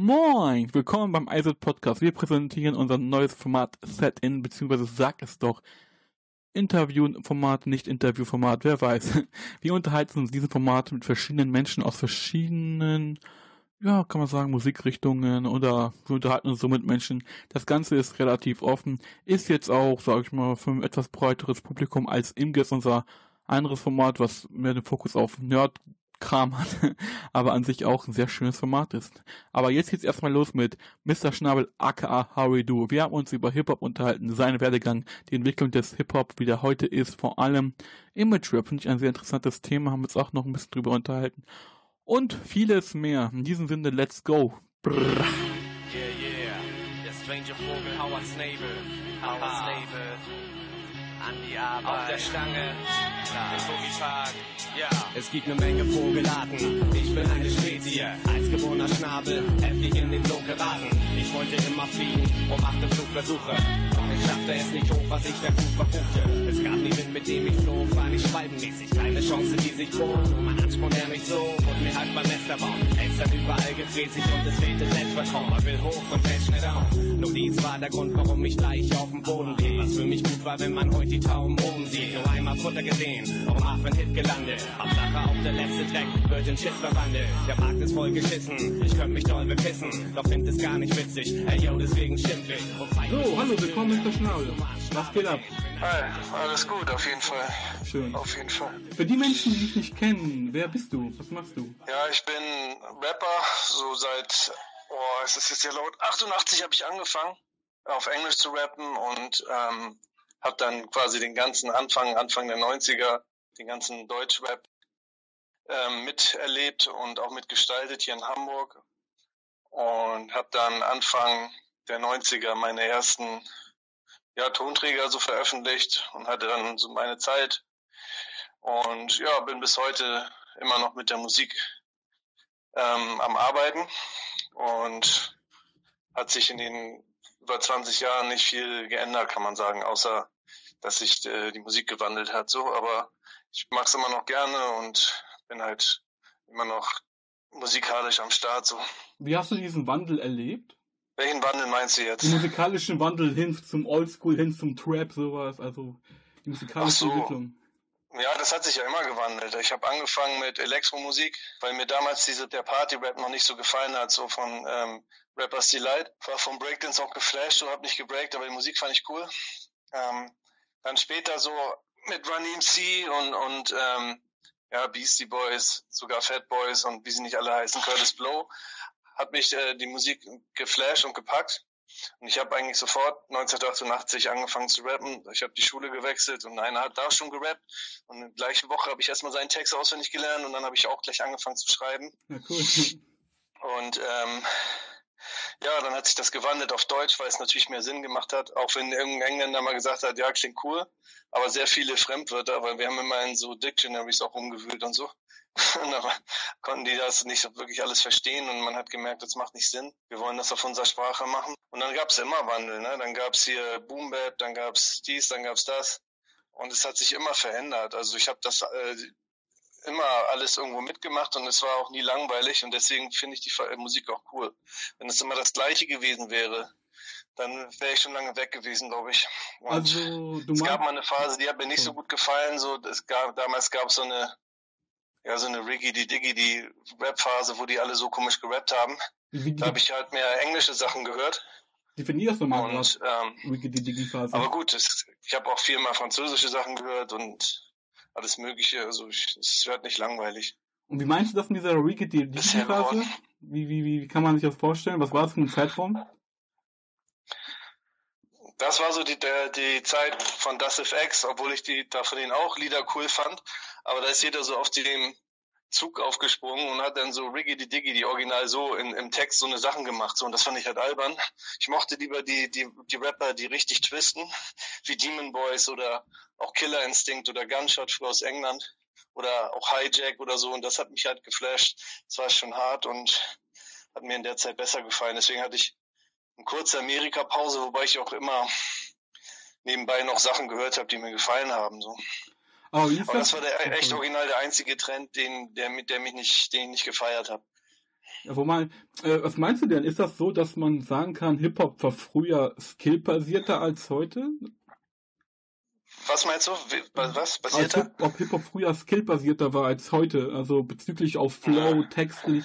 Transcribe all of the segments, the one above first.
Moin, willkommen beim ISET Podcast. Wir präsentieren unser neues Format Set-In, beziehungsweise sag es doch. Interviewformat, nicht Interviewformat, wer weiß. Wir unterhalten uns in diesem Format mit verschiedenen Menschen aus verschiedenen, ja, kann man sagen, Musikrichtungen oder wir unterhalten uns so mit Menschen. Das Ganze ist relativ offen, ist jetzt auch, sag ich mal, für ein etwas breiteres Publikum als Imges, unser anderes Format, was mehr den Fokus auf Nerd Kram hat, aber an sich auch ein sehr schönes Format ist. Aber jetzt geht's erstmal los mit Mr. Schnabel aka How Do. Wir haben uns über Hip-Hop unterhalten, seinen Werdegang, die Entwicklung des Hip-Hop, wie der heute ist, vor allem Image Rap, finde ich ein sehr interessantes Thema, haben wir uns auch noch ein bisschen drüber unterhalten. Und vieles mehr. In diesem Sinne, let's go. Brrr. Yeah, yeah. Der Stranger Vogel, Howard Snabel. Howard Snabel. An die Arbeit. Auf der Stange. Es gibt eine Menge Vogelarten. Ich bin eine Spezie. Als geborener Schnabel. Heftig in den Flug geraten. Ich wollte immer fliegen. Um achte Flugversuche. Doch ich schaffte es nicht hoch, was ich der Fuß verbuchte. Es gab niemanden, mit dem ich flog. War nicht schwalbenmäßig. Keine Chance, die sich bot. Nur mein Ansporn, der mich so. Und mir halt beim Nesterbaum. Es hat überall gefräßig und es fehlte Selbstvertrauen. Man will hoch und fällt schnell down. Nur dies war der Grund, warum ich gleich auf dem Boden blieb. Was für mich gut war, wenn man heute die Tauben oben sieht. Nur einmal Futter gesehen. Um auf einen Hit gelandet. Hauptsache auch der letzte Dreck wird in Shit verwandelt. Der Markt ist voll geschissen. Ich könnte mich doll bepissen. Doch find es gar nicht witzig. Ey yo, deswegen schimpf ich. So, hallo, willkommen will. Mr. Schnabel. Was geht ab? Hi, alles gut, auf jeden Fall. Schön. Auf jeden Fall. Für die Menschen, die dich nicht kennen, wer bist du? Was machst du? Ja, ich bin Rapper, so seit, oh, es ist jetzt ja laut, 88 habe ich angefangen, auf Englisch zu rappen und ähm, habe dann quasi den ganzen Anfang, Anfang der 90er, den ganzen Deutschrap ähm, miterlebt und auch mitgestaltet hier in Hamburg und habe dann Anfang der 90er meine ersten ja, Tonträger so veröffentlicht und hatte dann so meine Zeit und ja, bin bis heute immer noch mit der Musik ähm, am Arbeiten und hat sich in den über 20 Jahren nicht viel geändert, kann man sagen, außer dass sich äh, die Musik gewandelt hat. So, aber ich mache es immer noch gerne und bin halt immer noch musikalisch am Start. So, Wie hast du diesen Wandel erlebt? welchen Wandel meinst du jetzt? Den musikalischen Wandel hin zum Oldschool, hin zum Trap, sowas, also die musikalische so. Entwicklung. Ja, das hat sich ja immer gewandelt. Ich habe angefangen mit Elektromusik, weil mir damals diese der Party-Rap noch nicht so gefallen hat, so von ähm, Rappers Delight. War vom Breakdance auch geflasht und habe nicht gebreakt, aber die Musik fand ich cool. Ähm, dann später so mit Run MC und und ähm, ja Beastie Boys, sogar Fat Boys und wie sie nicht alle heißen, Curtis Blow, hat mich äh, die Musik geflasht und gepackt. Und ich habe eigentlich sofort 1988 angefangen zu rappen. Ich habe die Schule gewechselt und einer hat da schon gerappt. Und in der gleichen Woche habe ich erstmal seinen Text auswendig gelernt und dann habe ich auch gleich angefangen zu schreiben. Ja, cool. Und ähm, ja, dann hat sich das gewandelt auf Deutsch, weil es natürlich mehr Sinn gemacht hat. Auch wenn irgendein Engländer mal gesagt hat, ja, klingt cool, aber sehr viele Fremdwörter, weil wir haben immer in so Dictionaries auch rumgewühlt und so. Und da konnten die das nicht wirklich alles verstehen und man hat gemerkt, das macht nicht Sinn. Wir wollen das auf unserer Sprache machen. Und dann gab es immer Wandel, ne? Dann gab es hier Boom Bap, dann gab es dies, dann gab es das. Und es hat sich immer verändert. Also ich habe das äh, immer alles irgendwo mitgemacht und es war auch nie langweilig und deswegen finde ich die Musik auch cool. Wenn es immer das Gleiche gewesen wäre, dann wäre ich schon lange weg gewesen, glaube ich. Und Also, du es gab mal eine Phase, die hat mir nicht so gut gefallen. So, es gab damals gab es so eine, ja so eine Riggy die Diggy die Rap-Phase, wo die alle so komisch gerappt haben. wie Da habe ich halt mehr englische Sachen gehört definierst du mal was? und ähm, Wiki die Digi-Phase. aber gut, es, ich habe auch viel mal französische Sachen gehört und alles Mögliche. Also es wird nicht langweilig. Und wie meinst du das mit dieser Wiki die Bisher Digi-Phase? geworden. Wie, wie, wie kann man sich das vorstellen? Was war das für ein Zeitraum? Das war so die, der, die Zeit von Das FX, obwohl ich die da von denen auch Lieder cool fand. Aber da ist jeder so auf den Zug aufgesprungen und hat dann so Riggy die Diggy, die original so in, im Text so eine Sachen gemacht. So, und das fand ich halt albern. Ich mochte lieber die, die, die Rapper, die richtig twisten, wie Demon Boys oder auch Killer Instinct oder Gunshot früher aus England oder auch Hijack oder so. Und das hat mich halt geflasht. Das war schon hart und hat mir in der Zeit besser gefallen. Deswegen hatte ich eine kurze Amerika-Pause, wobei ich auch immer nebenbei noch Sachen gehört habe, die mir gefallen haben. So. Aber wie Aber das? war der echt original der einzige Trend, den, der, mit der mich nicht, den ich nicht gefeiert habe. Ja, wo man, äh, was meinst du denn? Ist das so, dass man sagen kann, Hip-Hop war früher skillbasierter als heute? Was meinst du? Was basierter? Hip ob Hip-Hop früher skillbasierter war als heute, also bezüglich auf Flow, textlich,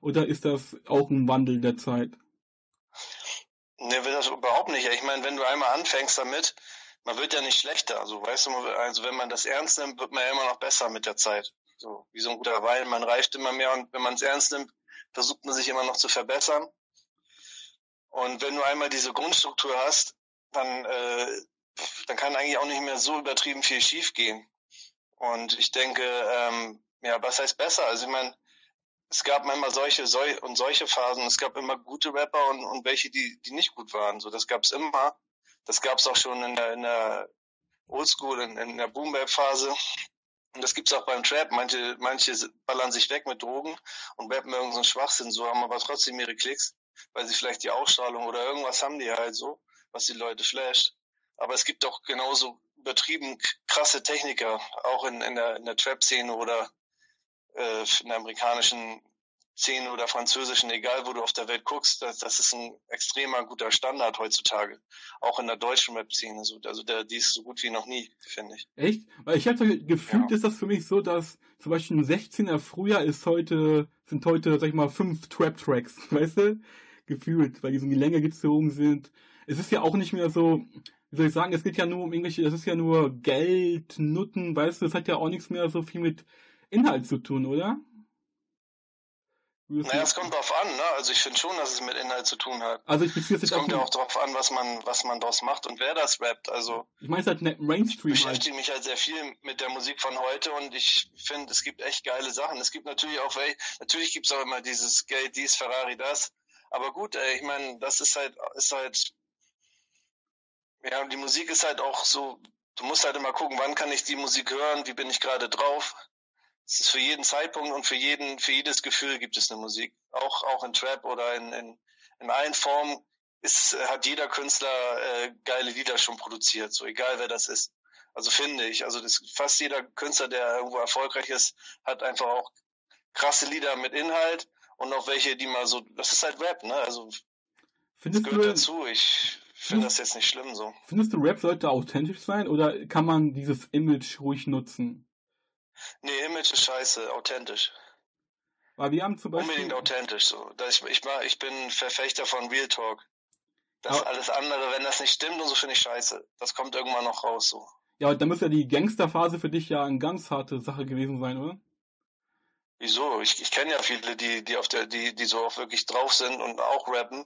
oder ist das auch ein Wandel der Zeit? Ne, will das überhaupt nicht. Ich meine, wenn du einmal anfängst damit, man wird ja nicht schlechter. Also weißt du, also wenn man das ernst nimmt, wird man ja immer noch besser mit der Zeit. So wie so ein guter Wein, man reift immer mehr und wenn man es ernst nimmt, versucht man sich immer noch zu verbessern. Und wenn du einmal diese Grundstruktur hast, dann, äh, dann kann eigentlich auch nicht mehr so übertrieben viel schiefgehen. Und ich denke, ähm, ja, was heißt besser? Also ich meine, es gab manchmal solche sol und solche Phasen. Es gab immer gute Rapper und, und welche, die, die nicht gut waren. So, das gab es immer. Das gab es auch schon in der, in der Oldschool, in, in der Boom-Bap-Phase. Und das gibt's auch beim Trap. Manche, manche ballern sich weg mit Drogen und rappen irgendeinen so Schwachsinn, so haben aber trotzdem ihre Klicks, weil sie vielleicht die Ausstrahlung oder irgendwas haben die halt so, was die Leute flasht. Aber es gibt auch genauso übertrieben krasse Techniker, auch in, in der, in der Trap-Szene oder äh, in der amerikanischen Szene oder französischen, egal wo du auf der Welt guckst, das, das ist ein extremer guter Standard heutzutage. Auch in der deutschen Web-Szene. So, also der, die ist so gut wie noch nie, finde ich. Echt? Weil ich habe gefühlt, ja. ist das für mich so, dass zum Beispiel ein 16er Frühjahr ist heute, sind heute, sag ich mal, fünf Trap-Tracks, weißt du? Gefühlt, weil die so in die Länge gezogen sind. Es ist ja auch nicht mehr so, wie soll ich sagen, es geht ja nur um irgendwelche, es ist ja nur Geld, Nutten, weißt du, es hat ja auch nichts mehr so viel mit Inhalt zu tun, oder? Naja, es kommt drauf an, ne? Also ich finde schon, dass es mit Inhalt zu tun hat. Also ich beziehe es kommt ja auch drauf an, was man, was man daraus macht und wer das rappt. Also ich meine es halt ne, Mainstream. Ich beschäftige halt. mich halt sehr viel mit der Musik von heute und ich finde, es gibt echt geile Sachen. Es gibt natürlich auch welche, natürlich gibt es auch immer dieses Geld, dies, Ferrari, das. Aber gut, ey, ich meine, das ist halt, ist halt, ja, die Musik ist halt auch so, du musst halt immer gucken, wann kann ich die Musik hören, wie bin ich gerade drauf es ist für jeden Zeitpunkt und für jeden, für jedes Gefühl gibt es eine Musik. Auch, auch in Trap oder in, in, in allen Formen ist, hat jeder Künstler äh, geile Lieder schon produziert, so egal wer das ist. Also finde ich, also das, fast jeder Künstler, der irgendwo erfolgreich ist, hat einfach auch krasse Lieder mit Inhalt und auch welche, die mal so, das ist halt Rap, ne? Also Findest das gehört du, dazu. Ich finde das jetzt nicht schlimm so. Findest du Rap sollte authentisch sein oder kann man dieses Image ruhig nutzen? Nee, Image ist scheiße, authentisch. Weil wir haben zum Beispiel... Unbedingt authentisch, so. Ich, ich, ich bin Verfechter von Real Talk. Das ja. alles andere, wenn das nicht stimmt und so, finde ich scheiße. Das kommt irgendwann noch raus, so. Ja, dann muss ja die Gangsterphase für dich ja eine ganz harte Sache gewesen sein, oder? Wieso? Ich, ich kenne ja viele, die, die auf der, die, die so auch wirklich drauf sind und auch rappen.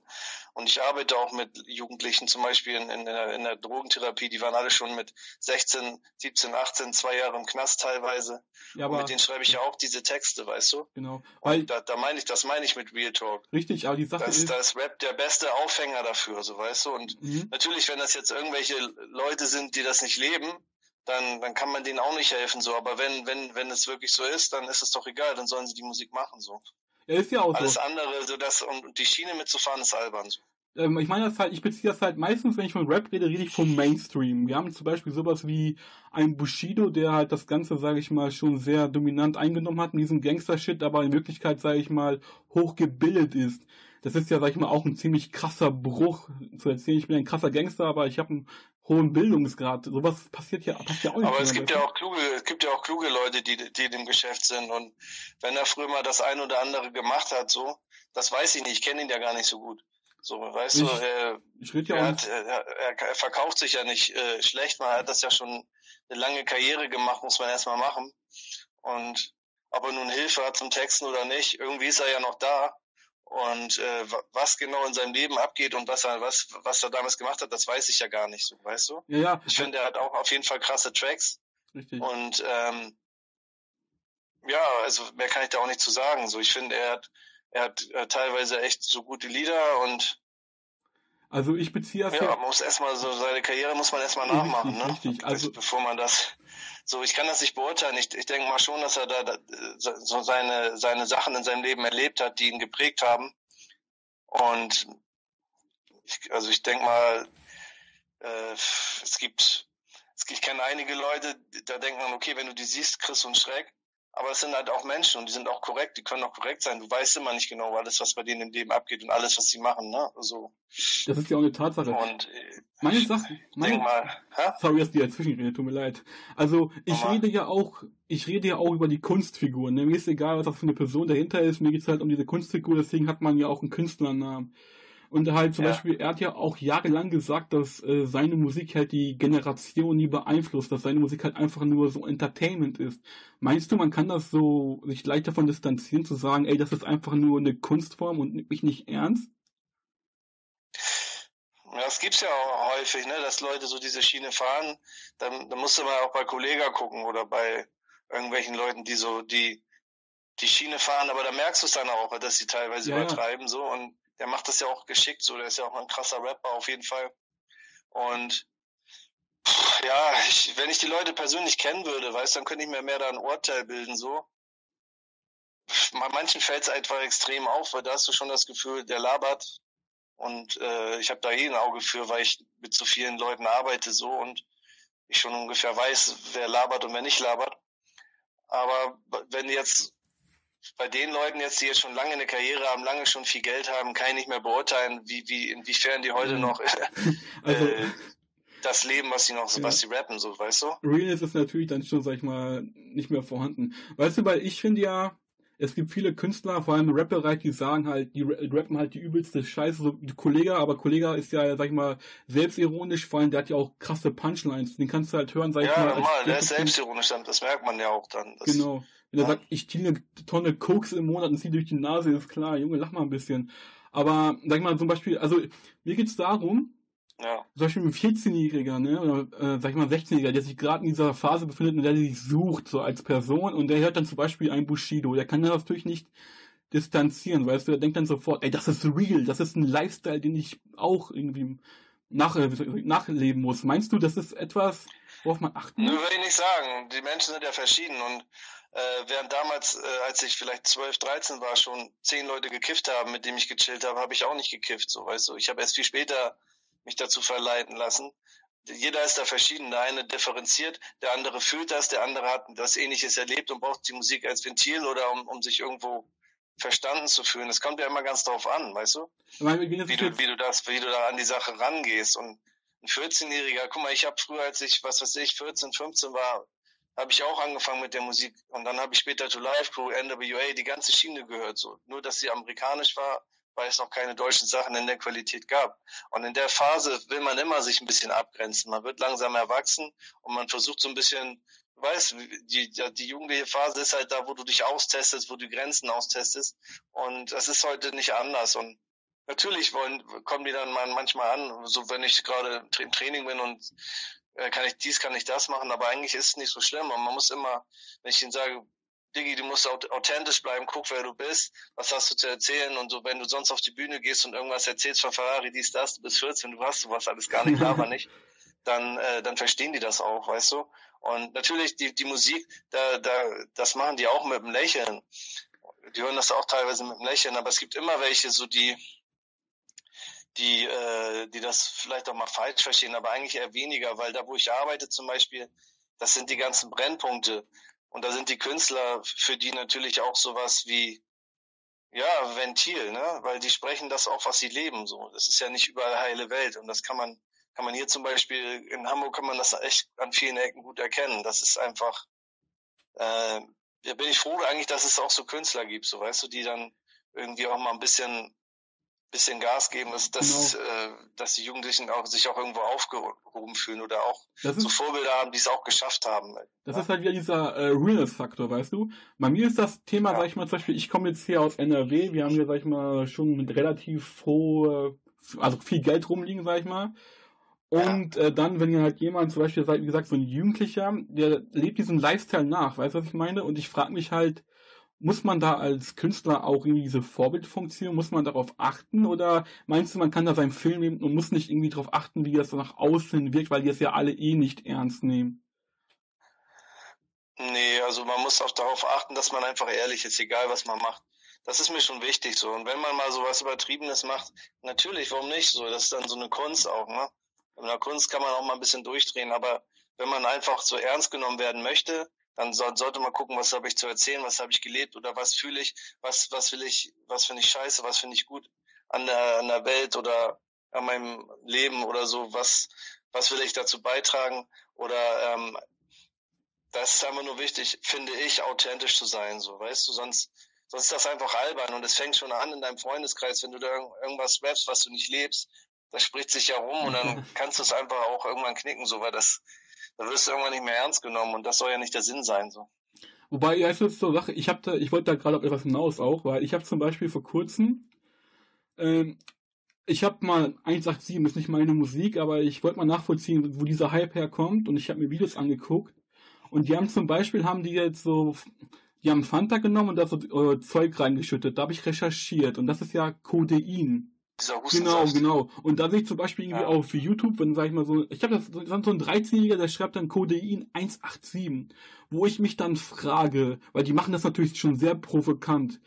Und ich arbeite auch mit Jugendlichen, zum Beispiel in, in, der, in der Drogentherapie, die waren alle schon mit 16, 17, 18, zwei Jahre im Knast teilweise. Ja, aber, und mit denen schreibe ich ja auch diese Texte, weißt du? Genau. Weil, und da, da meine ich, das meine ich mit Real Talk. Richtig, aber die Sache das, ist. Da ist Rap der beste Aufhänger dafür, so weißt du? Und mhm. natürlich, wenn das jetzt irgendwelche Leute sind, die das nicht leben, dann, dann kann man denen auch nicht helfen, so. Aber wenn, wenn, wenn es wirklich so ist, dann ist es doch egal, dann sollen sie die Musik machen, so. Ja, ist ja auch Alles so. andere, so das, und die Schiene mitzufahren, ist albern, so. Ähm, ich meine das halt, ich beziehe das halt meistens, wenn ich von Rap rede, rede ich vom Mainstream. Wir haben zum Beispiel sowas wie ein Bushido, der halt das Ganze, sage ich mal, schon sehr dominant eingenommen hat in diesem Gangster-Shit, aber in Wirklichkeit, sage ich mal, hochgebildet ist. Das ist ja, sag ich mal, auch ein ziemlich krasser Bruch zu erzählen. Ich bin ein krasser Gangster, aber ich habe einen hohen Bildungsgrad. Sowas passiert ja, passiert ja auch nicht. Aber es gibt ja auch kluge, es gibt ja auch kluge Leute, die, die in dem Geschäft sind. Und wenn er früher mal das ein oder andere gemacht hat, so, das weiß ich nicht, ich kenne ihn ja gar nicht so gut. So, weißt ich, du, er, ich ja er, hat, er, er, verkauft sich ja nicht äh, schlecht, man hat das ja schon eine lange Karriere gemacht, muss man erstmal machen. Und ob er nun Hilfe hat zum Texten oder nicht, irgendwie ist er ja noch da. Und äh, was genau in seinem Leben abgeht und was er, was, was er damals gemacht hat, das weiß ich ja gar nicht so, weißt du? Ja, ja. Ich finde, er hat auch auf jeden Fall krasse Tracks. Richtig. Und ähm, ja, also mehr kann ich da auch nicht zu sagen. So, ich finde, er hat, er hat äh, teilweise echt so gute Lieder und also ich beziehe das ja, man muss erstmal so seine Karriere muss man erstmal nachmachen, richtig, ne? Richtig, also bevor man das so, ich kann das nicht beurteilen. Ich, ich denke mal schon, dass er da, da so seine, seine Sachen in seinem Leben erlebt hat, die ihn geprägt haben. Und ich, also ich denke mal, äh, es gibt, es, ich kenne einige Leute, da denkt man, okay, wenn du die siehst, Chris und Schreck, aber es sind halt auch Menschen und die sind auch korrekt, die können auch korrekt sein. Du weißt immer nicht genau alles, was bei denen im Leben abgeht und alles, was sie machen, ne? So. Das ist ja auch eine Tatsache. Und äh, meine Sache, meine, mal, hä? sorry, dass die dazwischen rede, tut mir leid. Also ich Nochmal. rede ja auch, ich rede ja auch über die Kunstfiguren. Ne? Mir ist egal, was das für eine Person dahinter ist, mir geht's halt um diese Kunstfigur, deswegen hat man ja auch einen Künstlernamen. Und halt zum Ja. Beispiel, er hat ja auch jahrelang gesagt, dass äh, seine Musik halt die Generation nie beeinflusst, dass seine Musik halt einfach nur so Entertainment ist. Meinst du, man kann das so sich leicht davon distanzieren, zu sagen, ey, das ist einfach nur eine Kunstform und nimmt mich nicht ernst? Ja, das gibt's ja auch häufig, ne, dass Leute so diese Schiene fahren. Dann, dann musst du mal auch bei Kollega gucken oder bei irgendwelchen Leuten, die so die die Schiene fahren, aber da merkst du es dann auch, dass sie teilweise ja. übertreiben so und der macht das ja auch geschickt so, der ist ja auch ein krasser Rapper auf jeden Fall. Und pff, ja, ich, wenn ich die Leute persönlich kennen würde, weißt, dann könnte ich mir mehr da ein Urteil bilden so. Manchen fällt es einfach extrem auf, weil da hast du schon das Gefühl, der labert und äh, ich habe da eh ein Auge für, weil ich mit so vielen Leuten arbeite so und ich schon ungefähr weiß, wer labert und wer nicht labert. Aber wenn jetzt bei den Leuten jetzt, die jetzt schon lange eine Karriere haben, lange schon viel Geld haben, kann ich nicht mehr beurteilen, wie, wie, inwiefern die heute Mhm. noch Also, äh, das Leben, was sie noch, Ja. was sie rappen, so, weißt du? Realness ist natürlich dann schon, sag ich mal, nicht mehr vorhanden. Weißt du, weil ich finde ja, es gibt viele Künstler, vor allem im Rap-Bereich, die sagen halt, die ra- rappen halt die übelste Scheiße, so Kollega, aber Kollega ist ja, sag ich mal, selbstironisch, vor allem der hat ja auch krasse Punchlines, den kannst du halt hören, sag ich Ja, mal. als normal, der ist selbstironisch, das merkt man ja auch dann. Genau. Wenn er sagt, ich ziehe eine Tonne Koks im Monat und ziehe durch die Nase, ist klar, Junge, lach mal ein bisschen. Aber, sag ich mal, zum Beispiel, also, mir geht's darum, Ja, zum Beispiel ein 14-Jähriger, ne, oder äh, sag ich mal 16-Jähriger, der sich gerade in dieser Phase befindet und der sich sucht, so als Person, und der hört dann zum Beispiel ein Bushido, der kann das natürlich nicht distanzieren, weißt du, der denkt dann sofort, ey, das ist real, das ist ein Lifestyle, den ich auch irgendwie nach, nachleben muss. Meinst du, das ist etwas, worauf man achten muss? würde ich nicht sagen. Die Menschen sind ja verschieden und äh, während damals, äh, als ich vielleicht 12, 13 war, schon zehn Leute gekifft haben, mit denen ich gechillt habe, habe ich auch nicht gekifft, so weißt du. Ich habe erst viel später mich dazu verleiten lassen. Jeder ist da verschieden. Der eine differenziert, der andere fühlt das, der andere hat das Ähnliches erlebt und braucht die Musik als Ventil oder um, um sich irgendwo verstanden zu fühlen. Es kommt ja immer ganz drauf an, weißt du? Meine, wie du, wie du das, wie du da an die Sache rangehst. Und ein 14-Jähriger, guck mal, ich habe früher, als ich, was weiß ich, 14, 15 war, habe ich auch angefangen mit der Musik. Und dann habe ich später To Life Crew, NWA, die ganze Schiene gehört. So. Nur, dass sie amerikanisch war, weil es noch keine deutschen Sachen in der Qualität gab. Und in der Phase will man immer sich ein bisschen abgrenzen. Man wird langsam erwachsen und man versucht so ein bisschen, weißt, die, die, die jugendliche Phase ist halt da, wo du dich austestest, wo du Grenzen austestest. Und das ist heute nicht anders. Und natürlich wollen, kommen die dann mal manchmal an, so wenn ich gerade im Training bin und äh, kann ich dies, kann ich das machen, aber eigentlich ist es nicht so schlimm. Und man muss immer, wenn ich ihnen sage, Diggi, du musst aut- authentisch bleiben, guck, wer du bist, was hast du zu erzählen und so, wenn du sonst auf die Bühne gehst und irgendwas erzählst von Ferrari, dies, das, du bist 14, du hast sowas alles gar nicht, aber nicht, dann, äh, dann verstehen die das auch, weißt du? Und natürlich, die, die Musik, da, da, das machen die auch mit dem Lächeln. Die hören das auch teilweise mit dem Lächeln, aber es gibt immer welche, so die, die, äh, die das vielleicht auch mal falsch verstehen, aber eigentlich eher weniger, weil da, wo ich arbeite zum Beispiel, das sind die ganzen Brennpunkte. Und da sind die Künstler für die natürlich auch sowas wie, ja, Ventil, ne? Weil die sprechen das auch, was sie leben, so. Das ist ja nicht überall heile Welt. Und das kann man, kann man hier zum Beispiel, in Hamburg kann man das echt an vielen Ecken gut erkennen. Das ist einfach, äh, da bin ich froh eigentlich, dass es auch so Künstler gibt, so weißt du, die dann irgendwie auch mal ein bisschen bisschen Gas geben, dass, dass, Genau. äh, dass die Jugendlichen auch, sich auch irgendwo aufgehoben fühlen oder auch Das so ist, Vorbilder haben, die es auch geschafft haben. das ist halt wieder dieser äh, Realness-Faktor, weißt du? Bei mir ist das Thema, Ja. sag ich mal, zum Beispiel, ich komme jetzt hier aus NRW, wir haben hier, sag ich mal, schon relativ hohe, also viel Geld rumliegen, sag ich mal. Und äh, dann, wenn hier halt jemand, zum Beispiel, wie gesagt, so ein Jugendlicher, der lebt diesen Lifestyle nach, weißt du, was ich meine? Und ich frage mich halt, muss man da als Künstler auch irgendwie diese Vorbildfunktion, muss man darauf achten? Oder meinst du, man kann da seinen Film nehmen und muss nicht irgendwie darauf achten, wie das nach außen wirkt, weil die es ja alle eh nicht ernst nehmen? Nee, also man muss auch darauf achten, dass man einfach ehrlich ist, egal was man macht. Das ist mir schon wichtig so. Und wenn man mal so was Übertriebenes macht, natürlich, warum nicht so? Das ist dann so eine Kunst auch, ne? In der Kunst kann man auch mal ein bisschen durchdrehen, aber wenn man einfach so ernst genommen werden möchte, dann so, sollte man gucken, was habe ich zu erzählen, was habe ich gelebt oder was fühle ich, was, was will ich, was finde ich scheiße, was finde ich gut an der, an der Welt oder an meinem Leben oder so, was, was will ich dazu beitragen oder ähm, das ist einfach nur wichtig, finde ich, authentisch zu sein, so, weißt du, sonst, sonst ist das einfach albern und es fängt schon an in deinem Freundeskreis, wenn du da irgendwas rappst, was du nicht lebst, das spricht sich ja rum und dann kannst du es einfach auch irgendwann knicken, so, weil das, da wirst du irgendwann nicht mehr ernst genommen und das soll ja nicht der Sinn sein, so. Wobei, ja, es ist so Sache, ich hab da, ich wollte da gerade auf etwas hinaus auch, weil ich habe zum Beispiel vor kurzem, ähm, ich habe mal 187 ist nicht meine Musik, aber ich wollte mal nachvollziehen, wo dieser Hype herkommt und ich habe mir Videos angeguckt und die haben zum Beispiel, haben die jetzt so, die haben Fanta genommen und da so äh, Zeug reingeschüttet. Da habe ich recherchiert und das ist ja Codein. Dieser Genau, genau. Und da sehe ich zum Beispiel irgendwie ja. auf YouTube, wenn, sag ich mal so, ich habe das, das so ein 13-Jähriger, der schreibt dann Codein 187, wo ich mich dann frage, weil die machen das natürlich schon sehr provokant.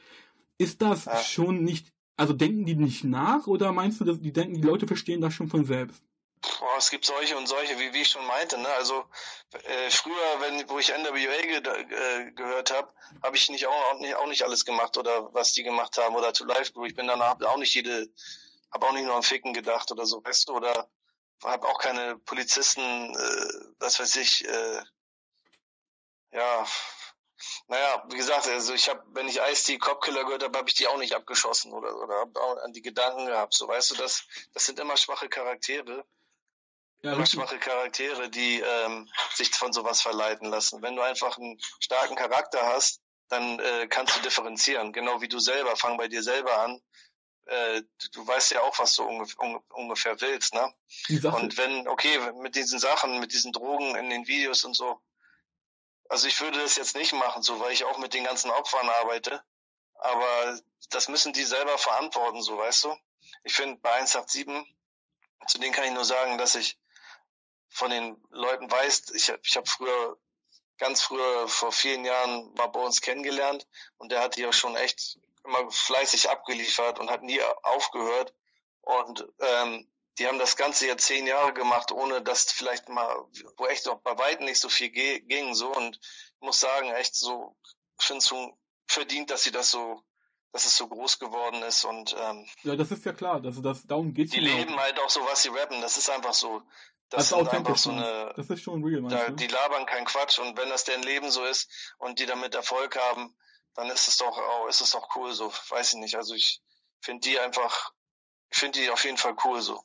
Ist das ja. schon nicht, also denken die nicht nach oder meinst du, dass die denken, die Leute verstehen das schon von selbst? Boah, es gibt solche und solche, wie, wie ich schon meinte. Ne? Also äh, früher, wenn wo ich NWA ge äh, gehört habe, habe ich nicht auch, auch, nicht auch nicht alles gemacht oder was die gemacht haben oder zu Live Crew. Ich bin danach auch nicht jede, habe auch nicht nur am Ficken gedacht oder so, weißt du, oder habe auch keine Polizisten, äh, was weiß ich, äh, ja, naja, wie gesagt, also ich habe, wenn ich Ice-T Copkiller gehört habe, habe ich die auch nicht abgeschossen oder, oder habe auch an die Gedanken gehabt. So, weißt du, das, das sind immer schwache Charaktere ja, schwache Charaktere, die ähm, sich von sowas verleiten lassen. Wenn du einfach einen starken Charakter hast, dann äh, kannst du differenzieren. Genau wie du selber. Fang bei dir selber an. Äh, du weißt ja auch, was du ungef ungefähr willst, ne? Und wenn, okay, mit diesen Sachen, mit diesen Drogen in den Videos und so, also ich würde das jetzt nicht machen, so, weil ich auch mit den ganzen Opfern arbeite. Aber das müssen die selber verantworten, so, weißt du? Ich finde, bei 187, zu denen kann ich nur sagen, dass ich von den Leuten weißt, ich, ich habe früher, ganz früher, vor vielen Jahren, war bei uns kennengelernt und der hat hier schon echt immer fleißig abgeliefert und hat nie aufgehört. Und ähm, die haben das Ganze ja zehn Jahre gemacht, ohne dass vielleicht mal, wo echt noch bei weitem nicht so viel ging, so. Und ich muss sagen, echt so, ich finde es schon verdient, dass sie das so dass es so groß geworden ist und ähm, ja, das ist ja klar, also das darum geht's. Die leben auch. halt auch so, was sie rappen. Das ist einfach so. Das, das ist einfach so eine. Das ist schon real, da, Die labern keinen Quatsch und wenn das deren Leben so ist und die damit Erfolg haben, dann ist es doch, oh, ist es doch cool so. Weiß ich nicht. Also ich finde die einfach ich finde die auf jeden Fall cool so.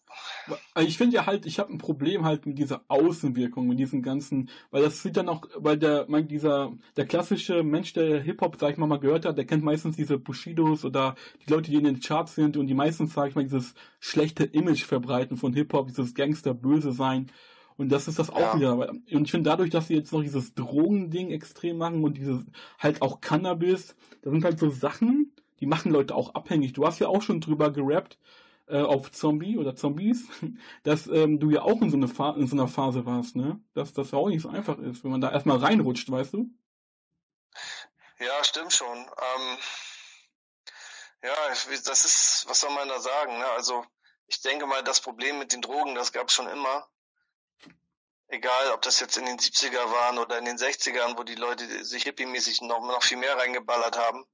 Ich finde ja halt, ich habe ein Problem halt mit dieser Außenwirkung, mit diesen ganzen, weil das sieht dann auch, weil der, mein, dieser, der klassische Mensch, der Hip-Hop, sag ich mal, mal gehört hat, der kennt meistens diese Bushidos oder die Leute, die in den Charts sind und die meistens, sag ich mal, dieses schlechte Image verbreiten von Hip-Hop, dieses Gangster-Böse sein. Und das ist das auch ja. wieder. Und ich finde dadurch, dass sie jetzt noch dieses Drogending extrem machen und dieses halt auch Cannabis, das sind halt so Sachen, die machen Leute auch abhängig. Du hast ja auch schon drüber gerappt, äh, auf Zombie oder Zombies, dass ähm, du ja auch in so, eine Fa in so einer Phase warst, ne? Dass das auch nicht so einfach ist, wenn man da erstmal reinrutscht, weißt du? Ja, stimmt schon. Ähm, ja, das ist, was soll man da sagen? Ne? Also ich denke mal, das Problem mit den Drogen, das gab es schon immer. Egal, ob das jetzt in den 70er waren oder in den 60ern, wo die Leute sich hippiemäßig noch, noch viel mehr reingeballert haben.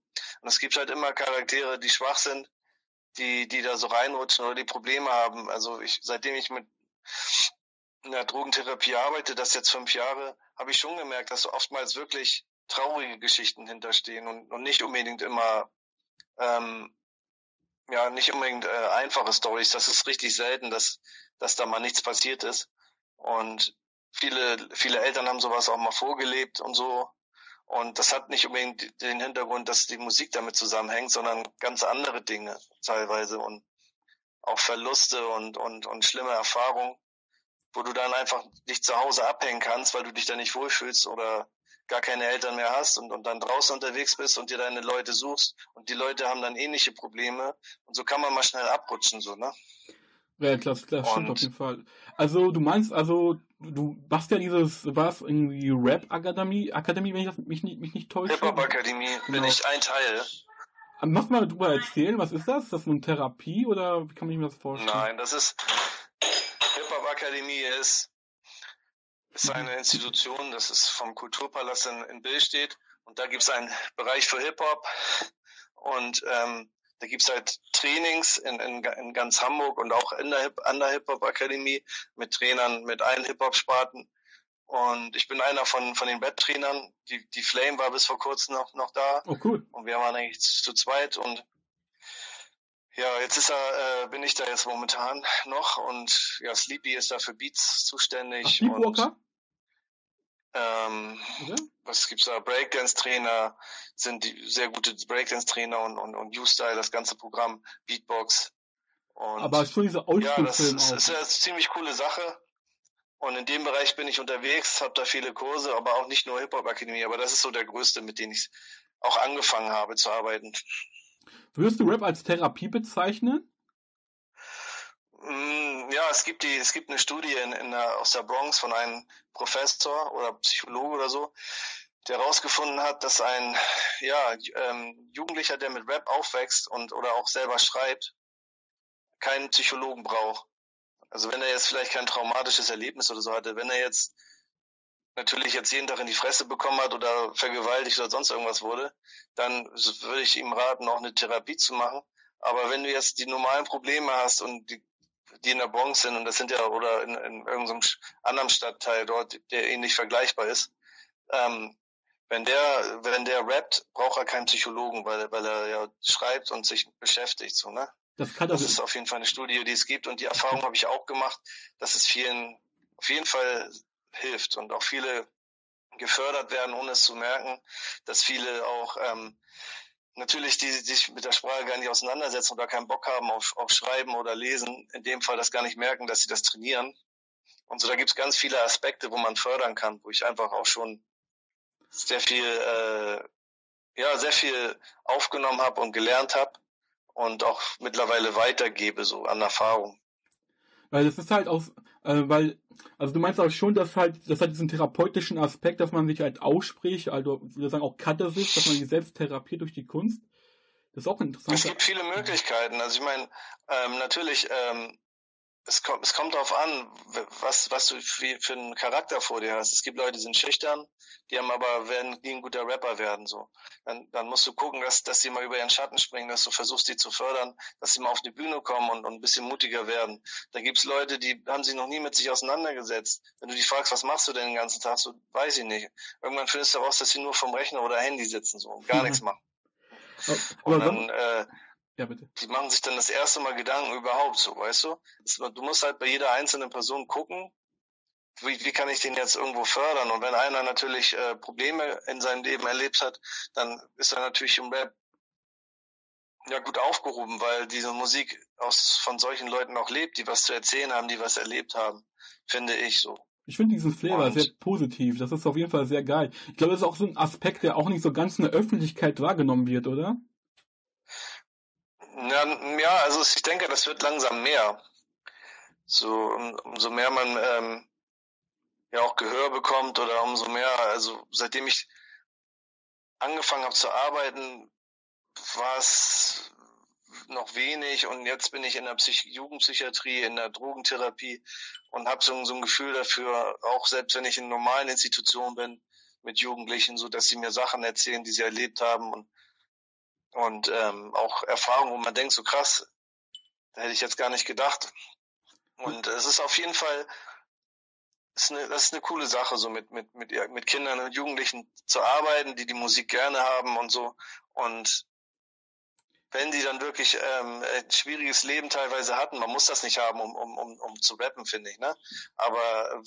Und es gibt halt immer Charaktere, die schwach sind die, die da so reinrutschen oder die Probleme haben. Also ich, seitdem ich mit einer Drogentherapie arbeite, das jetzt fünf Jahre, habe ich schon gemerkt, dass oftmals wirklich traurige Geschichten hinterstehen und, und nicht unbedingt immer ähm, ja nicht unbedingt äh, einfache Stories. Das ist richtig selten, dass dass da mal nichts passiert ist. Und viele viele Eltern haben sowas auch mal vorgelebt und so. Und das hat nicht unbedingt den Hintergrund, dass die Musik damit zusammenhängt, sondern ganz andere Dinge teilweise und auch Verluste und, und, und schlimme Erfahrungen, wo du dann einfach dich zu Hause abhängen kannst, weil du dich da nicht wohlfühlst oder gar keine Eltern mehr hast und, und dann draußen unterwegs bist und dir deine Leute suchst und die Leute haben dann ähnliche Probleme und so kann man mal schnell abrutschen, so, ne? Ja, klar, klar, stimmt auf jeden Fall. Also du meinst also, du machst ja dieses, was irgendwie Rap-Akademie, Akademie, wenn ich das, mich, nicht, mich nicht täusche? Hip-Hop-Akademie genau. bin ich ein Teil. Mach mal drüber erzählen, was ist das? Ist das eine Therapie oder wie kann ich mir das vorstellen? Nein, das ist Hip-Hop-Akademie ist ist eine Institution, das ist vom Kulturpalast in, in Bill steht. Und da gibt es einen Bereich für Hip-Hop. Und ähm, da gibt es halt Trainings in, in, in ganz Hamburg und auch in der Hip, an der Hip-Hop-Akademie mit Trainern mit allen Hip-Hop-Sparten. Und ich bin einer von, von den Wetttrainern. Die, die Flame war bis vor kurzem noch, noch da. Oh, cool. Und wir waren eigentlich zu zweit. Und ja, jetzt ist er, äh, bin ich da jetzt momentan noch. Und ja, Sleepy ist da für Beats zuständig. Ach, Sleepwalker? Ähm, okay. Was gibt's da? Breakdance-Trainer sind die sehr gute Breakdance-Trainer und, und, und U-Style, das ganze Programm, Beatbox. Und Aber schon diese Oldschool-Film Ja, das ist, ist eine ziemlich coole Sache. Und in dem Bereich bin ich unterwegs, habe da viele Kurse, aber auch nicht nur Hip-Hop-Akademie, aber das ist so der größte, mit dem ich auch angefangen habe zu arbeiten. Würdest du Rap als Therapie bezeichnen? Mm, ja, es gibt die, es gibt eine Studie in, in der, aus der Bronx von einem Professor oder Psychologe oder so, der herausgefunden hat, dass ein ja, ähm, Jugendlicher, der mit Rap aufwächst und oder auch selber schreibt, keinen Psychologen braucht. Also wenn er jetzt vielleicht kein traumatisches Erlebnis oder so hatte, wenn er jetzt natürlich jetzt jeden Tag in die Fresse bekommen hat oder vergewaltigt oder sonst irgendwas wurde, dann würde ich ihm raten, auch eine Therapie zu machen. Aber wenn du jetzt die normalen Probleme hast und die, die in der Bronx sind, und das sind ja, oder in, in irgendeinem anderen Stadtteil dort, der ähnlich vergleichbar ist, ähm, wenn der, wenn der rappt, braucht er keinen Psychologen, weil, weil er ja schreibt und sich beschäftigt, so, ne? Das, kann das ist auf jeden Fall eine Studie, die es gibt und die Erfahrung habe ich auch gemacht, dass es vielen auf jeden Fall hilft und auch viele gefördert werden, ohne es zu merken, dass viele auch ähm, natürlich, die sich mit der Sprache gar nicht auseinandersetzen oder keinen Bock haben auf, auf Schreiben oder Lesen, in dem Fall das gar nicht merken, dass sie das trainieren. Und so, da gibt es ganz viele Aspekte, wo man fördern kann, wo ich einfach auch schon sehr viel, äh, ja, sehr viel aufgenommen habe und gelernt habe und auch mittlerweile weitergebe, so an Erfahrung. Weil das ist halt auch, äh, weil, also du meinst auch schon, dass halt, das hat diesen therapeutischen Aspekt, dass man sich halt ausspricht, also würde sagen auch Katharsis, dass man sich selbst therapiert durch die Kunst. Das ist auch interessant. Es gibt viele Möglichkeiten. Also ich meine, ähm, natürlich, ähm, es kommt, es kommt darauf an, was, was du für, für einen Charakter vor dir hast. Es gibt Leute, die sind schüchtern, die haben aber, werden nie ein guter Rapper werden, so. Dann, dann musst du gucken, dass, dass sie mal über ihren Schatten springen, dass du versuchst, die zu fördern, dass sie mal auf die Bühne kommen und, und ein bisschen mutiger werden. Da gibt's Leute, die haben sich noch nie mit sich auseinandergesetzt. Wenn du die fragst, was machst du denn den ganzen Tag, so, weiß ich nicht. Irgendwann findest du heraus, dass sie nur vom Rechner oder Handy sitzen, so, und gar mhm. nichts machen. Aber und dann, äh, ja, bitte. Die machen sich dann das erste Mal Gedanken überhaupt so, weißt du? Du musst halt bei jeder einzelnen Person gucken, wie, wie kann ich den jetzt irgendwo fördern? Und wenn einer natürlich äh, Probleme in seinem Leben erlebt hat, dann ist er natürlich im Rap ja gut aufgehoben, weil diese Musik aus von solchen Leuten auch lebt, die was zu erzählen haben, die was erlebt haben, finde ich so. Ich finde diesen Flavor und sehr positiv. Das ist auf jeden Fall sehr geil. Ich glaube, das ist auch so ein Aspekt, der auch nicht so ganz in der Öffentlichkeit wahrgenommen wird, oder? Ja, ja, also ich denke, das wird langsam mehr. So, umso mehr man ähm, ja auch Gehör bekommt oder umso mehr, also seitdem ich angefangen habe zu arbeiten, war es noch wenig und jetzt bin ich in der Psych Jugendpsychiatrie, in der Drogentherapie und habe so, so ein Gefühl dafür, auch selbst wenn ich in normalen Institutionen bin mit Jugendlichen, so dass sie mir Sachen erzählen, die sie erlebt haben und und ähm, auch Erfahrungen, wo man denkt, so krass, da hätte ich jetzt gar nicht gedacht. Und es ist auf jeden Fall, ist eine, das ist eine coole Sache, so mit, mit, mit, mit Kindern und Jugendlichen zu arbeiten, die die Musik gerne haben und so. Und wenn die dann wirklich ähm, ein schwieriges Leben teilweise hatten, man muss das nicht haben, um, um, um, um zu rappen, finde ich, ne? Aber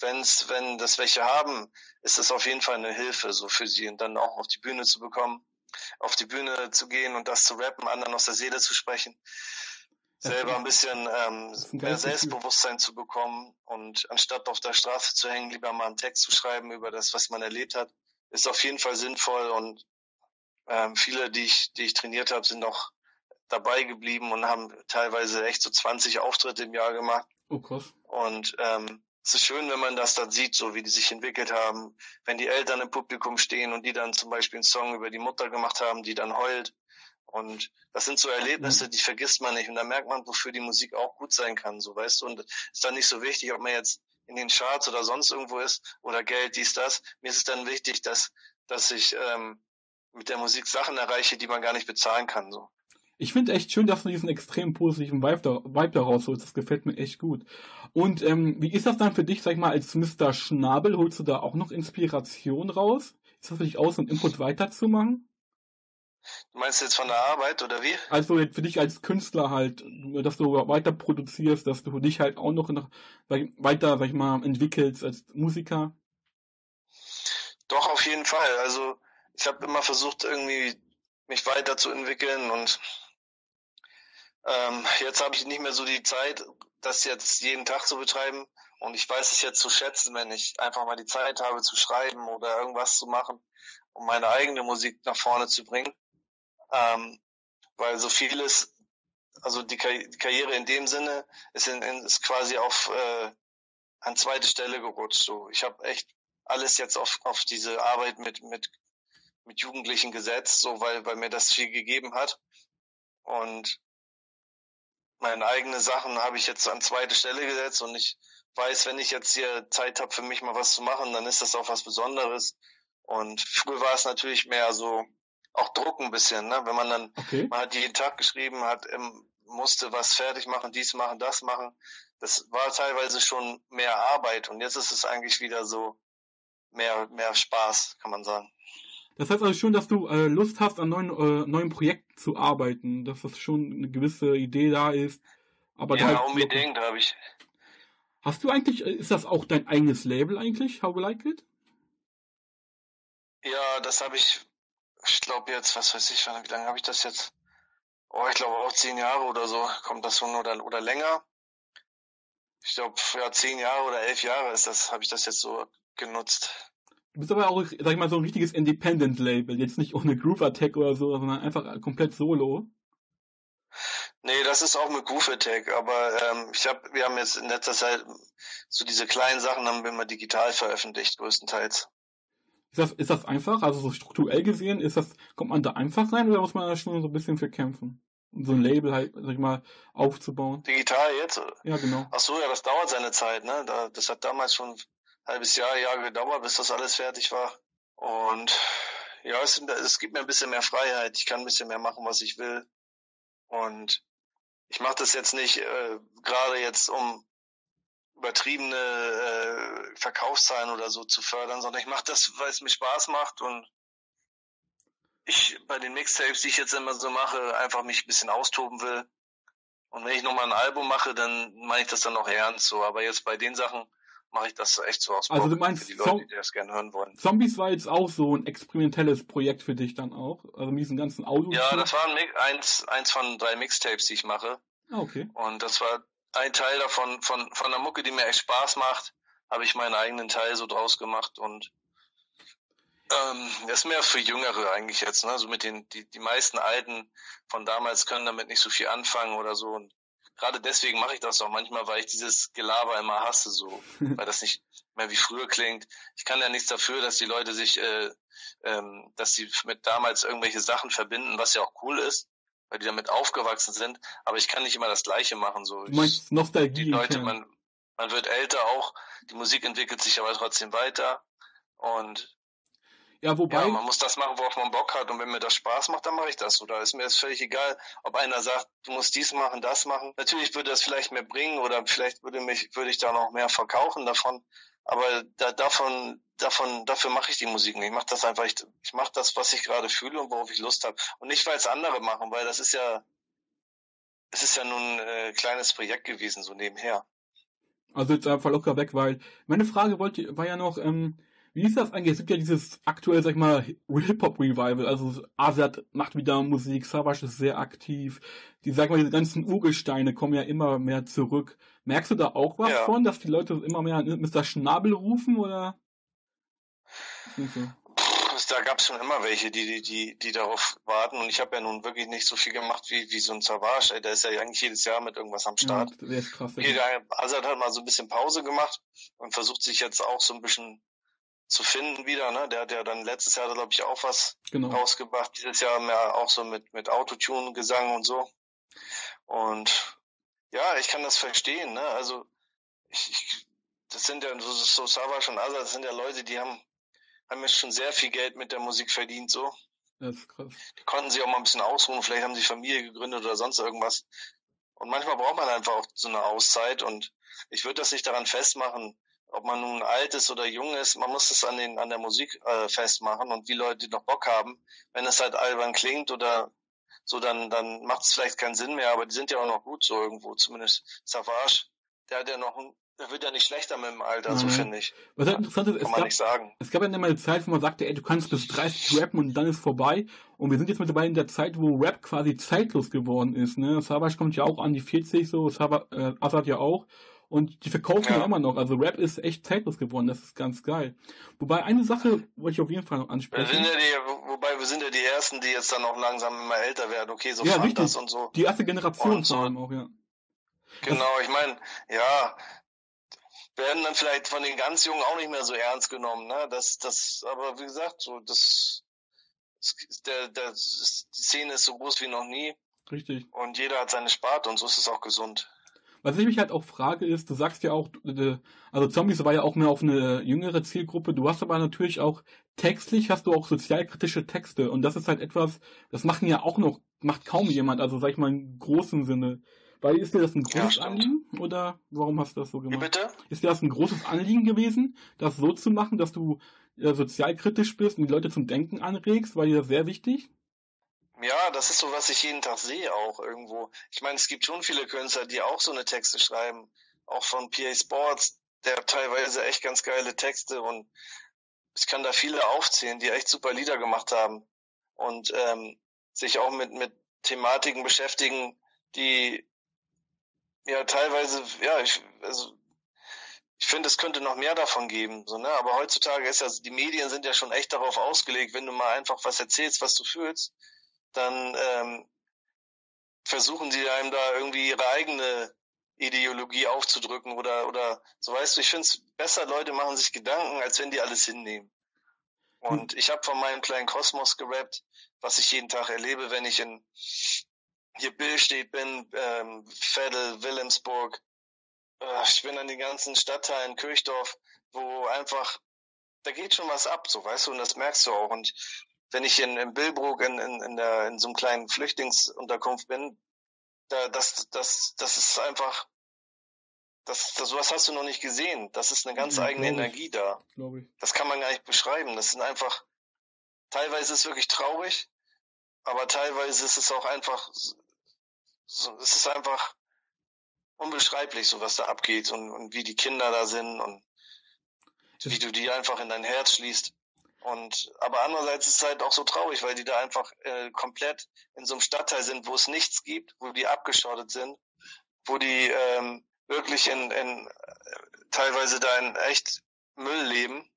wenn's, wenn das welche haben, ist es auf jeden Fall eine Hilfe, so für sie und dann auch auf die Bühne zu bekommen auf die Bühne zu gehen und das zu rappen, anderen aus der Seele zu sprechen, selber ein bisschen ähm, mehr Selbstbewusstsein zu bekommen und anstatt auf der Straße zu hängen, lieber mal einen Text zu schreiben über das, was man erlebt hat, ist auf jeden Fall sinnvoll und ähm, viele, die ich, die ich trainiert habe, sind auch dabei geblieben und haben teilweise echt so 20 Auftritte im Jahr gemacht. Oh krass. Und ähm, es ist schön, wenn man das dann sieht, so wie die sich entwickelt haben. Wenn die Eltern im Publikum stehen und die dann zum Beispiel einen Song über die Mutter gemacht haben, die dann heult. Und das sind so Erlebnisse, die vergisst man nicht. Und da merkt man, wofür die Musik auch gut sein kann, so weißt du. Und ist dann nicht so wichtig, ob man jetzt in den Charts oder sonst irgendwo ist oder Geld, dies, das. Mir ist es dann wichtig, dass, dass ich ähm, mit der Musik Sachen erreiche, die man gar nicht bezahlen kann. So. Ich finde echt schön, dass du diesen extrem positiven Vibe da, Vibe da rausholst. Das gefällt mir echt gut. Und ähm, wie ist das dann für dich, sag ich mal, als Mr. Schnabel? Holst du da auch noch Inspiration raus? Ist das für dich aus, um Input weiterzumachen? Du meinst jetzt von der Arbeit oder wie? Also für dich als Künstler halt, dass du weiter produzierst, dass du dich halt auch noch, noch weiter, sag ich mal, entwickelst als Musiker? Doch, auf jeden Fall. Also ich habe immer versucht, irgendwie mich weiterzuentwickeln und ähm, jetzt habe ich nicht mehr so die Zeit, das jetzt jeden Tag zu betreiben. Und ich weiß es jetzt zu schätzen, wenn ich einfach mal die Zeit habe zu schreiben oder irgendwas zu machen, um meine eigene Musik nach vorne zu bringen. Ähm, weil so vieles, also die, Kar die Karriere in dem Sinne ist, in, ist quasi auf äh, an zweite Stelle gerutscht. So, ich habe echt alles jetzt auf, auf diese Arbeit mit, mit, mit Jugendlichen gesetzt, so weil, weil mir das viel gegeben hat. Und meine eigenen Sachen habe ich jetzt an zweite Stelle gesetzt und ich weiß, wenn ich jetzt hier Zeit habe, für mich mal was zu machen, dann ist das auch was Besonderes. Und früher war es natürlich mehr so auch Druck ein bisschen, ne? Wenn man dann, okay. man hat jeden Tag geschrieben, hat musste was fertig machen, dies machen, das machen. Das war teilweise schon mehr Arbeit und jetzt ist es eigentlich wieder so mehr, mehr Spaß, kann man sagen. Das heißt also schon, dass du äh, Lust hast, an neuen, äh, neuen Projekten zu arbeiten, dass das schon eine gewisse Idee da ist. Aber ja, halt unbedingt habe ich. Hast du eigentlich, äh, ist das auch dein eigenes Label eigentlich, How We Like It? Ja, das habe ich, ich glaube jetzt, was weiß ich, wie lange habe ich das jetzt? Oh, ich glaube auch zehn Jahre oder so kommt das schon oder, oder länger. Ich glaube, ja, zehn Jahre oder elf Jahre ist das, habe ich das jetzt so genutzt. Du bist aber auch, sag ich mal, so ein richtiges Independent-Label. Jetzt nicht ohne Groove Attack oder so, sondern einfach komplett solo. Nee, das ist auch mit Groove Attack, aber ähm, ich hab, wir haben jetzt in letzter Zeit so diese kleinen Sachen haben wir immer digital veröffentlicht, größtenteils. Ist das, ist das einfach? Also so strukturell gesehen, ist das, kommt man da einfach rein oder muss man da schon so ein bisschen für kämpfen? Um so ein Label halt, sag ich mal, aufzubauen. Digital jetzt? Ja, genau. Ach so, ja, das dauert seine Zeit, ne? Da, das hat damals schon halbes Jahr, Jahr gedauert, bis das alles fertig war. Und ja, es, es gibt mir ein bisschen mehr Freiheit. Ich kann ein bisschen mehr machen, was ich will. Und ich mache das jetzt nicht äh, gerade jetzt, um übertriebene äh, Verkaufszahlen oder so zu fördern, sondern ich mache das, weil es mir Spaß macht und ich bei den Mixtapes, die ich jetzt immer so mache, einfach mich ein bisschen austoben will. Und wenn ich nochmal ein Album mache, dann meine ich das dann auch ernst so. Aber jetzt bei den Sachen, mache ich das echt so aus Also du meinst, für die Leute, die das gerne hören wollen. Zombies war jetzt auch so ein experimentelles Projekt für dich dann auch? Also mit diesen ganzen Audio. Ja, das war ein, eins, eins von drei Mixtapes, die ich mache. Ah, okay. Und das war ein Teil davon, von, von der Mucke, die mir echt Spaß macht, habe ich meinen eigenen Teil so draus gemacht und ähm, das ist mehr für Jüngere eigentlich jetzt, ne? So mit den, die, die meisten Alten von damals können damit nicht so viel anfangen oder so. Und gerade deswegen mache ich das auch manchmal, weil ich dieses Gelaber immer hasse, so, weil das nicht mehr wie früher klingt. Ich kann ja nichts dafür, dass die Leute sich, äh, ähm, dass sie mit damals irgendwelche Sachen verbinden, was ja auch cool ist, weil die damit aufgewachsen sind. Aber ich kann nicht immer das Gleiche machen, so. Du meinst Nostalgie? Die Leute, man, man wird älter auch, die Musik entwickelt sich aber trotzdem weiter und ja, wobei. Ja, man muss das machen, worauf man Bock hat. Und wenn mir das Spaß macht, dann mache ich das. Oder ist mir das völlig egal, ob einer sagt, du musst dies machen, das machen. Natürlich würde das vielleicht mehr bringen oder vielleicht würde mich, würde ich da noch mehr verkaufen davon. Aber da, davon, davon, dafür mache ich die Musik nicht. Ich mache das einfach, ich, ich mache das, was ich gerade fühle und worauf ich Lust habe. Und nicht, weil es andere machen, weil das ist ja, es ist ja nun ein äh, kleines Projekt gewesen, so nebenher. Also jetzt einfach locker weg, weil meine Frage wollte, war ja noch, ähm, wie ist das eigentlich? Es gibt ja dieses aktuell, sag ich mal, Hip-Hop-Revival. Also Azad macht wieder Musik, Savage ist sehr aktiv. Die, sag mal, diese ganzen Urgesteine kommen ja immer mehr zurück. Merkst du da auch was ja. von, dass die Leute immer mehr Mr. Schnabel rufen oder? So. Da gab es schon immer welche, die, die, die, die darauf warten. Und ich habe ja nun wirklich nicht so viel gemacht wie, wie so ein Savage. Ey, der ist ja eigentlich jedes Jahr mit irgendwas am Start. Ja, krass. Jeder, Azad hat mal so ein bisschen Pause gemacht und versucht sich jetzt auch so ein bisschen zu finden wieder. Ne? Der hat ja dann letztes Jahr, glaube ich, auch was genau. rausgebracht. Dieses Jahr mehr auch so mit, mit Autotune, Gesang und so. Und ja, ich kann das verstehen. Ne? Also ich, ich, das sind ja so, so Savage und Azad, das sind ja Leute, die haben, haben jetzt schon sehr viel Geld mit der Musik verdient, so. Das ist krass. Die konnten sich auch mal ein bisschen ausruhen, vielleicht haben sie Familie gegründet oder sonst irgendwas. Und manchmal braucht man einfach auch so eine Auszeit und ich würde das nicht daran festmachen, ob man nun alt ist oder jung ist, man muss es an den an der Musik äh, festmachen und wie Leute noch Bock haben. Wenn es halt albern klingt oder so, dann dann macht es vielleicht keinen Sinn mehr, aber die sind ja auch noch gut so irgendwo, zumindest Savage, der hat ja noch ein er wird ja nicht schlechter mit dem Alter, mhm. so finde ich. Was halt interessant ist, es gab, nicht sagen. es gab ja immer eine Zeit, wo man sagte, ey, du kannst bis 30 rappen und dann ist vorbei. Und wir sind jetzt mittlerweile in der Zeit, wo Rap quasi zeitlos geworden ist. Ne? Savage kommt ja auch an die 40 so, Savage, äh, Azad ja auch. Und die verkaufen ja. Immer noch. Also Rap ist echt zeitlos geworden. Das ist ganz geil. Wobei eine Sache wollte ich auf jeden Fall noch Wir ansprechen. sind ja die, wo- wobei wir sind ja die ersten, die jetzt dann auch langsam immer älter werden. Okay, so Ja, richtig. und so. Die erste Generation vor allem auch, ja. Genau, ich meine, ja, werden dann vielleicht von den ganz Jungen auch nicht mehr so ernst genommen, ne? Das, das, aber wie gesagt, so, das, das der, der, das, die Szene ist so groß wie noch nie Richtig. und jeder hat seine Sparte und so ist es auch gesund. Was ich mich halt auch frage ist, du sagst ja auch, äh, also Zombies war ja auch mehr auf eine jüngere Zielgruppe, du hast aber natürlich auch textlich, hast du auch sozialkritische Texte und das ist halt etwas, das machen ja auch noch, macht kaum jemand, also sag ich mal im großen Sinne. Weil ist dir das ein Ja, großes stimmt. Anliegen oder warum hast du das so gemacht? bitte? Ist dir das ein großes Anliegen gewesen, das so zu machen, dass du äh, sozialkritisch bist und die Leute zum Denken anregst? War dir das sehr wichtig? Ja, das ist so, was ich jeden Tag sehe auch irgendwo. Ich meine, es gibt schon viele Künstler, die auch so eine Texte schreiben, auch von PA Sports, der hat teilweise echt ganz geile Texte und ich kann da viele aufzählen, die echt super Lieder gemacht haben und ähm, sich auch mit mit Thematiken beschäftigen, die ja teilweise, ja, ich, also ich finde, es könnte noch mehr davon geben, so, ne? Aber heutzutage ist ja, die Medien sind ja schon echt darauf ausgelegt, wenn du mal einfach was erzählst, was du fühlst, dann ähm, versuchen sie einem da irgendwie ihre eigene Ideologie aufzudrücken oder oder so weißt du, ich finde es besser, Leute machen sich Gedanken, als wenn die alles hinnehmen. Und ich habe von meinem kleinen Kosmos gerappt, was ich jeden Tag erlebe, wenn ich in hier Billstedt bin, ähm, Veddel, Wilhelmsburg. Äh, ich bin an den ganzen Stadtteilen, Kirchdorf, wo einfach, da geht schon was ab, so weißt du, und das merkst du auch. Und wenn ich in, in Billbrook in, in, in, der, in so einem kleinen Flüchtlingsunterkunft bin, da, das, das, das ist einfach, das, das, sowas hast du noch nicht gesehen. Das ist eine ganz Ja, eigene glaub ich. Energie da. Das kann man gar nicht beschreiben. Das sind einfach, teilweise ist es wirklich traurig, aber teilweise ist es auch einfach, so, es ist einfach unbeschreiblich, so was da abgeht und, und wie die Kinder da sind und Das- wie du die einfach in dein Herz schließt. Und aber andererseits ist es halt auch so traurig, weil die da einfach äh, komplett in so einem Stadtteil sind, wo es nichts gibt, wo die abgeschottet sind, wo die ähm, wirklich in, in äh, teilweise da in echt Müll leben.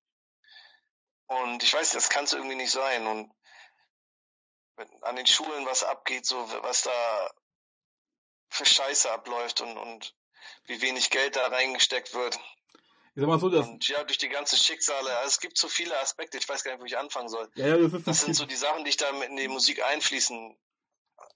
Und ich weiß, das kann es irgendwie nicht sein. Und wenn an den Schulen was abgeht, so was da für Scheiße abläuft und, und wie wenig Geld da reingesteckt wird. Ich sag mal so, dass, Und ja, durch die ganzen Schicksale. Also es gibt so viele Aspekte, ich weiß gar nicht, wo ich anfangen soll. ja, das ist, Das sind so die Sachen, die ich da mit in die Musik einfließen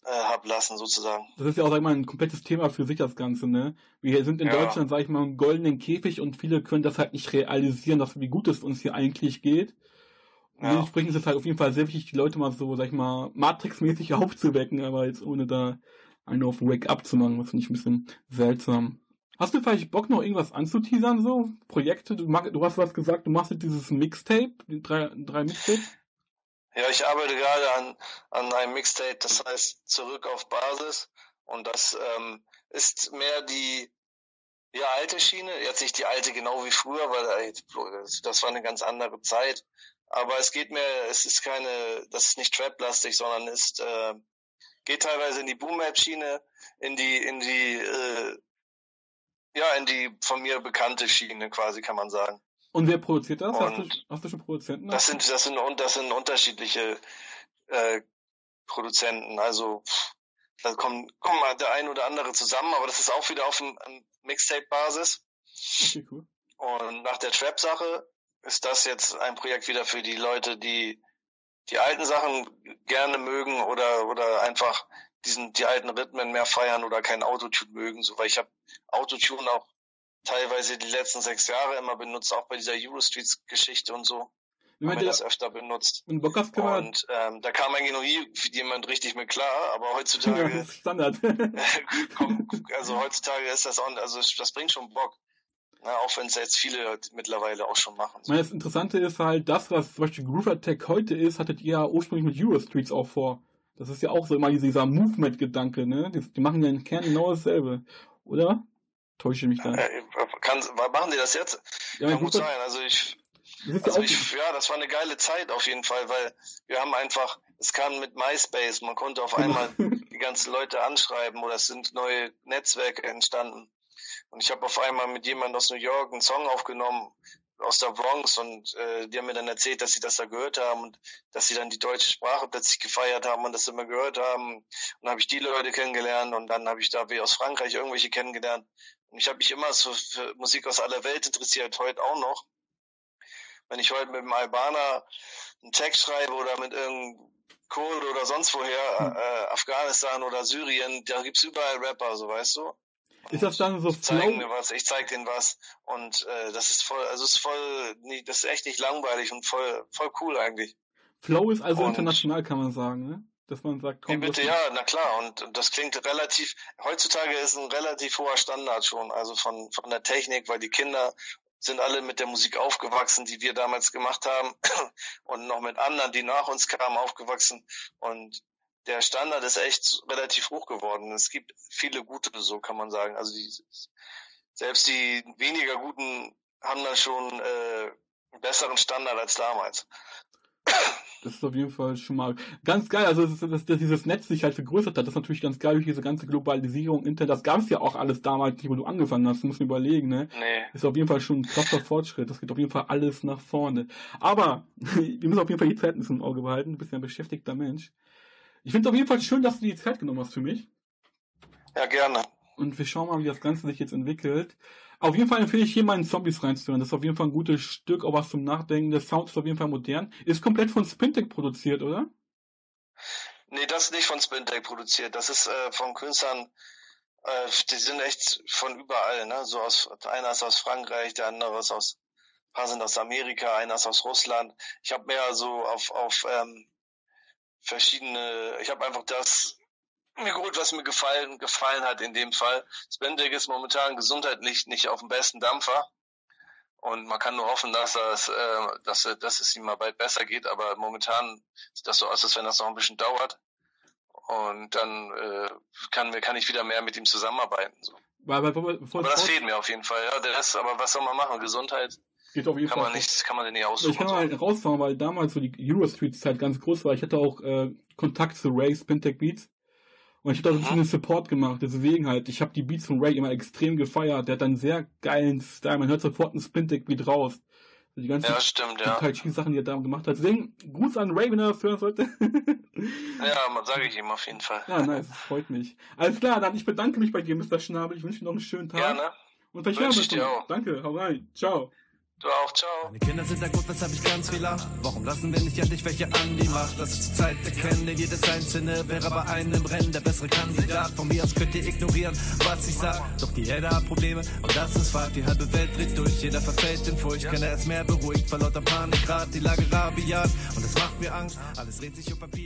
äh, hab lassen, sozusagen. Das ist ja auch, sag ich mal, ein komplettes Thema für sich, das Ganze, ne? Wir sind in Ja. Deutschland, sag ich mal, im goldenen Käfig und viele können das halt nicht realisieren, dass, wie gut es uns hier eigentlich geht. Und Ja. dementsprechend ist es halt auf jeden Fall sehr wichtig, die Leute mal so, sag ich mal, Matrix-mäßig aufzuwecken, aber jetzt ohne da einen auf Wake-up zu machen, das finde ich ein bisschen seltsam. Hast du vielleicht Bock, noch irgendwas anzuteasern, so? Projekte? Du, mag, du hast was gesagt, du machst jetzt dieses Mixtape, die drei, drei Mixtapes? Ja, ich arbeite gerade an, an einem Mixtape, das heißt Zurück auf Basis. Und das ähm, ist mehr die ja, alte Schiene. Jetzt nicht die alte genau wie früher, weil ey, das war eine ganz andere Zeit. Aber es geht mehr, es ist keine, das ist nicht Trap-lastig, sondern ist, äh, geht teilweise in die Boom-Map-Schiene, in die, in die, äh, ja, in die von mir bekannte Schiene quasi, kann man sagen. Und wer produziert das? Hast du, hast du schon Produzenten? Das sind, das sind, das sind unterschiedliche äh, Produzenten. Also da kommen, kommen mal der ein oder andere zusammen, aber das ist auch wieder auf ähm, Mixtape-Basis. Okay, cool. Und nach der Trap-Sache ist das jetzt ein Projekt wieder für die Leute, die die alten Sachen gerne mögen oder oder einfach diesen die alten Rhythmen mehr feiern oder kein Autotune mögen, so weil ich habe Autotune auch teilweise die letzten sechs Jahre immer benutzt, auch bei dieser Eurostreets-Geschichte und so. Haben wir das öfter benutzt. Und, und ähm, da kam eigentlich noch nie jemand richtig mit klar, aber heutzutage. Ja, Standard. also heutzutage ist das auch, also das bringt schon Bock. Na, auch wenn es jetzt viele mittlerweile auch schon machen. So. Das Interessante ist halt, das, was zum Beispiel Groove Attack heute ist, hattet ihr ja ursprünglich mit Eurostreets auch vor. Das ist ja auch so immer dieser Movement-Gedanke, ne? Die, die, machen ja im Kern genau dasselbe, oder? Täusche mich da. Äh, kann, machen die das jetzt? Ja, kann gut sein. Also ich, also ich, ja, das war eine geile Zeit auf jeden Fall, weil wir haben einfach, es kam mit MySpace, man konnte auf einmal die ganzen Leute anschreiben oder es sind neue Netzwerke entstanden. Und ich habe auf einmal mit jemandem aus New York einen Song aufgenommen, aus der Bronx und äh, die haben mir dann erzählt, dass sie das da gehört haben und dass sie dann die deutsche Sprache plötzlich gefeiert haben und das immer gehört haben. Und dann habe ich die Leute kennengelernt und dann habe ich da wie aus Frankreich irgendwelche kennengelernt. Und ich habe mich immer so für Musik aus aller Welt interessiert, heute auch noch. Wenn ich heute mit einem Albaner einen Text schreibe oder mit irgendeinem Kurd oder sonst woher, hm. äh, Afghanistan oder Syrien, da gibt's überall Rapper, so weißt du. Ist das dann so zeigen mir was, ich zeig denen was und äh, das ist voll, also ist voll, nee, das ist echt nicht langweilig und voll, voll cool eigentlich. Flow ist also und, international, kann man sagen, ne? Dass man sagt, komm. bitte, ja, na klar, und, und das klingt relativ, heutzutage ist ein relativ hoher Standard schon, also von, von der Technik, weil die Kinder sind alle mit der Musik aufgewachsen, die wir damals gemacht haben und noch mit anderen, die nach uns kamen, aufgewachsen und der Standard ist echt relativ hoch geworden. Es gibt viele gute, so kann man sagen. Also die, selbst die weniger guten haben da schon äh, einen besseren Standard als damals. Das ist auf jeden Fall schon mal ganz geil. Also, dass, dass, dass dieses Netz sich halt vergrößert hat, das ist natürlich ganz geil durch diese ganze Globalisierung, Internet. Das gab es ja auch alles damals nicht, wo du angefangen hast. Du musst überlegen, ne? Nee. Ist auf jeden Fall schon ein krasser Fortschritt. Das geht auf jeden Fall alles nach vorne. Aber, wir müssen auf jeden Fall die Zeit ein bisschen im Auge behalten. Du bist ja ein beschäftigter Mensch. Ich finde es auf jeden Fall schön, dass du die Zeit genommen hast für mich. Ja, gerne. Und wir schauen mal, wie das Ganze sich jetzt entwickelt. Auf jeden Fall empfehle ich hier mal in Zombies reinzuhören. Das ist auf jeden Fall ein gutes Stück, auch was zum Nachdenken. Der Sound ist auf jeden Fall modern. Ist komplett von Spintech produziert, oder? Nee, das ist nicht von Spintech produziert. Das ist äh, von Künstlern, äh, die sind echt von überall, ne? So aus, einer ist aus Frankreich, der andere ist aus, ein paar sind aus Amerika, einer ist aus Russland. Ich habe mehr so auf, auf ähm, verschiedene, ich habe einfach das mir gut, was mir gefallen, gefallen hat in dem Fall. Spendeck ist momentan gesundheitlich nicht auf dem besten Dampfer. Und man kann nur hoffen, dass, das, äh, dass, dass es ihm mal bald besser geht. Aber momentan sieht das so aus, als wenn das noch ein bisschen dauert. Und dann äh, kann, kann ich wieder mehr mit ihm zusammenarbeiten. So. Weil, weil, aber das fehlt mir auf jeden Fall. Ja, der ist, aber was soll man machen? Gesundheit Geht auf jeden kann Fall. Man nicht, kann man den nicht aussuchen. Ich kann mal halt rausfahren, weil damals so die Eurostreet-Zeit ganz groß war. Ich hatte auch äh, Kontakt zu Ray Spintech Beats. Und ich habe da so ein bisschen mhm. Support gemacht. Deswegen halt, ich habe die Beats von Ray immer extrem gefeiert. Der hat einen sehr geilen Style. Man hört sofort einen Spintech Beat raus. Die ganzen ja, stimmt, ja. Tai Chi Sachen, die er da gemacht hat. Deswegen Gruß an Ray, wenn er das hören sollte. ja, sage ich ihm auf jeden Fall. Ja, nice, das freut mich. Alles klar, dann ich bedanke mich bei dir, Mr. Schnabel. Ich wünsche dir noch einen schönen Tag. Gerne. Und vielleicht hören wir uns. Danke, hau rein. Ciao. Du auch, ciao. Meine Kinder sind der Grund, weshalb ich ganz viel lach. Warum lassen wir nicht endlich welche an die Macht? Das ist die Zeit erkennen, denn jedes Einzelne wäre bei einem Rennen der bessere Kandidat. Von mir aus könnt ihr ignorieren, was ich sag. Doch die Erde hat Probleme und das ist Fakt. Die halbe Welt dreht durch, jeder verfällt in Furcht. Keiner ist mehr beruhigt, lauter Panik grad die Lage rabiat. Und es macht mir Angst, alles dreht sich um Papier.